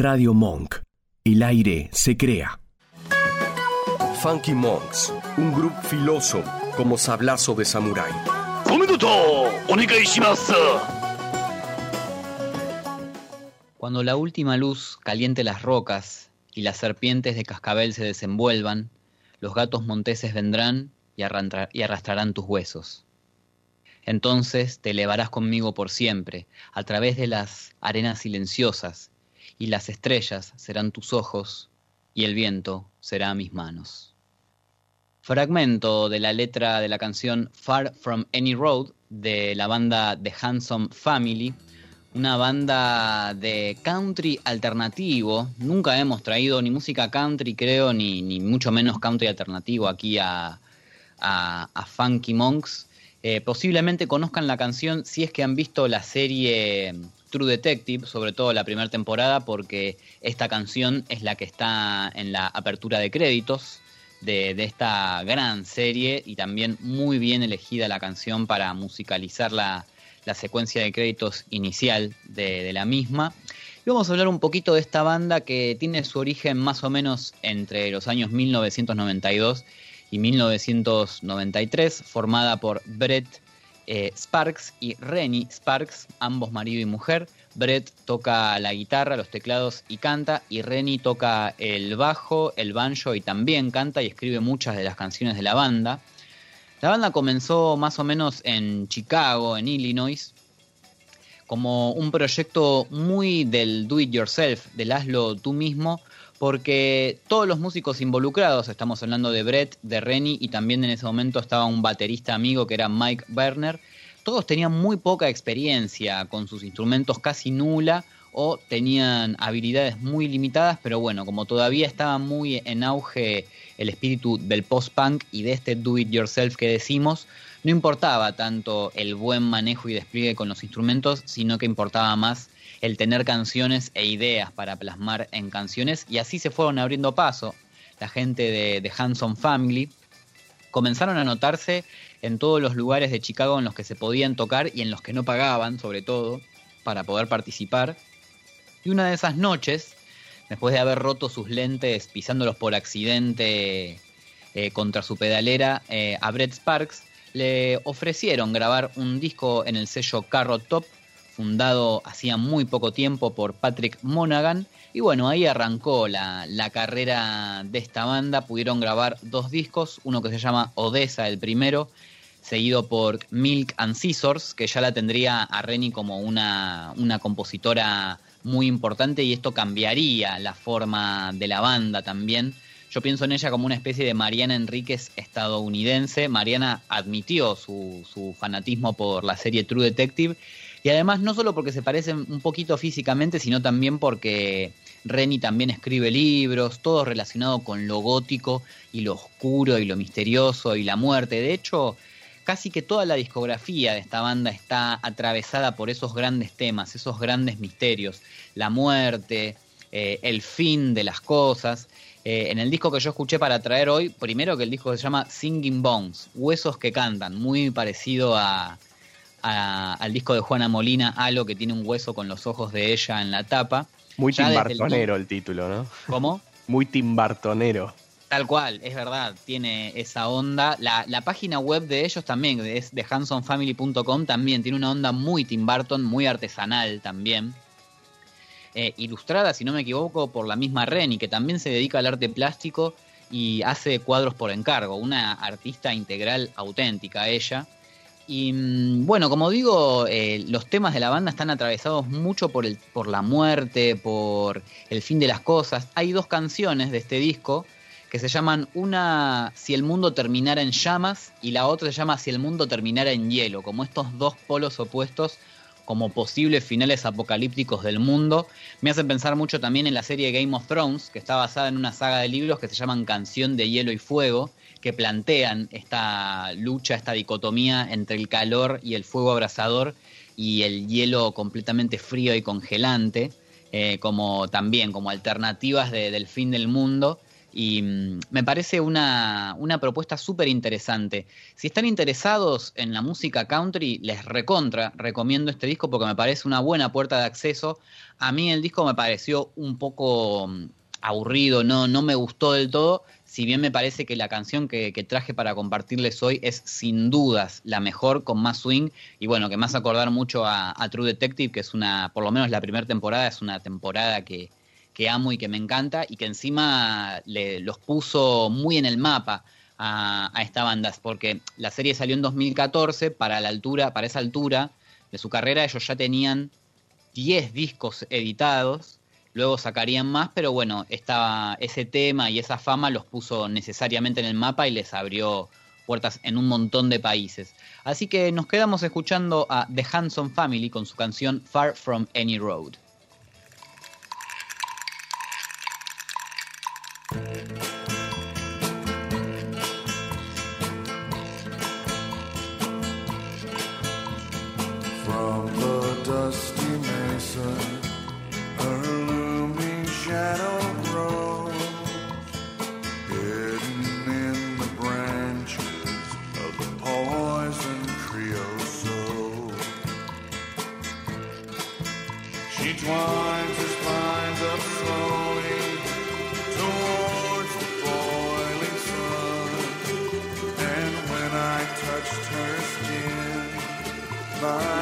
Radio Monk. El aire se crea. Funky Monks, un grupo filoso como sablazo de samurái. Cuando la última luz caliente las rocas y las serpientes de cascabel se desenvuelvan, los gatos monteses vendrán y, y arrastrarán tus huesos. Entonces te elevarás conmigo por siempre, a través de las arenas silenciosas, y las estrellas serán tus ojos, y el viento será mis manos. Fragmento de la letra de la canción Far From Any Road de la banda The Handsome Family, una banda de country alternativo. Nunca hemos traído ni música country, creo, ni, ni mucho menos country alternativo aquí a, a, Funky Monks. Eh, posiblemente conozcan la canción si es que han visto la serie True Detective, sobre todo la primera temporada, porque esta canción es la que está en la apertura de créditos de, esta gran serie y también muy bien elegida la canción para musicalizar la, secuencia de créditos inicial de, de, la misma. Y vamos a hablar un poquito de esta banda que tiene su origen más o menos entre los años 1992 y 1993, formada por Brett eh, Sparks y Rennie Sparks, ambos marido y mujer. Brett toca la guitarra, los teclados y canta, y Rennie toca el bajo, el banjo y también canta y escribe muchas de las canciones de la banda. La banda comenzó más o menos en Chicago, en Illinois, como un proyecto muy del do it yourself, del hazlo tú mismo, porque todos los músicos involucrados, estamos hablando de Brett, de Rennie y también en ese momento estaba un baterista amigo que era Mike Werner, todos tenían muy poca experiencia con sus instrumentos casi nula o tenían habilidades muy limitadas, pero bueno, como todavía estaba muy en auge el espíritu del post-punk y de este do it yourself que decimos, no importaba tanto el buen manejo y despliegue con los instrumentos, sino que importaba más el tener canciones e ideas para plasmar en canciones y así se fueron abriendo paso. La gente de, de Hanson Family comenzaron a notarse en todos los lugares de Chicago en los que se podían tocar y en los que no pagaban, sobre todo, para poder participar. Y una de esas noches, después de haber roto sus lentes pisándolos por accidente eh, contra su pedalera, eh, a Brett Sparks le ofrecieron grabar un disco en el sello Carrot Top fundado hacía muy poco tiempo por Patrick Monaghan. Y bueno, ahí arrancó la, carrera de esta banda. Pudieron grabar dos discos, uno que se llama Odessa, el primero, seguido por Milk and Scissors, que ya la tendría a Rennie como una, una compositora muy importante y esto cambiaría la forma de la banda también. Yo pienso en ella como una especie de Mariana Enríquez estadounidense. Mariana admitió su, su fanatismo por la serie True Detective y además no solo porque se parecen un poquito físicamente, sino también porque Renny también escribe libros, todo relacionado con lo gótico y lo oscuro y lo misterioso y la muerte. De hecho, casi que toda la discografía de esta banda está atravesada por esos grandes temas, esos grandes misterios, la muerte, eh, el fin de las cosas. Eh, en el disco que yo escuché para traer hoy, primero que el disco se llama Singing Bones, Huesos que Cantan, muy parecido a, al disco de Juana Molina, Halo, que tiene un hueso con los ojos de ella en la tapa. Muy timbartonero el, título, ¿no? ¿Cómo? Muy timbartonero. Tal cual, es verdad, tiene esa onda. La, página web de ellos también, es de hansonfamily.com, también tiene una onda muy Tim Burton, muy artesanal también. Eh, ilustrada, si no me equivoco, por la misma Reni, que también se dedica al arte plástico y hace cuadros por encargo. Una artista integral auténtica ella. Y mm, bueno, como digo, eh, los temas de la banda están atravesados mucho por, el, por la muerte, por el fin de las cosas. Hay dos canciones de este disco que se llaman una Si el mundo terminara en llamas y la otra se llama Si el mundo terminara en hielo, como estos dos polos opuestos como posibles finales apocalípticos del mundo. Me hacen pensar mucho también en la serie Game of Thrones, que está basada en una saga de libros que se llaman Canción de Hielo y Fuego, que plantean esta lucha, esta dicotomía entre el calor y el fuego abrasador y el hielo completamente frío y congelante, eh, como también como alternativas del fin del mundo Y mm, me parece una, una propuesta súper interesante. Si están interesados en la música country, les recontra, recomiendo este disco porque me parece una buena puerta de acceso. A mí el disco me pareció un poco mm, aburrido, no, no me gustó del todo, si bien me parece que la canción que, traje para compartirles hoy es sin dudas la mejor, con más swing, y bueno, que más acordar mucho a, True Detective, que es una, por lo menos la primera temporada, es una temporada que, que amo y que me encanta, y que encima le, los puso muy en el mapa a, esta banda, porque la serie salió en 2014, para la altura, para esa altura de su carrera, ellos ya tenían 10 discos editados, luego sacarían más, pero bueno, estaba ese tema y esa fama los puso necesariamente en el mapa y les abrió puertas en un montón de países. Así que nos quedamos escuchando a The Hanson Family con su canción Far From Any Road. my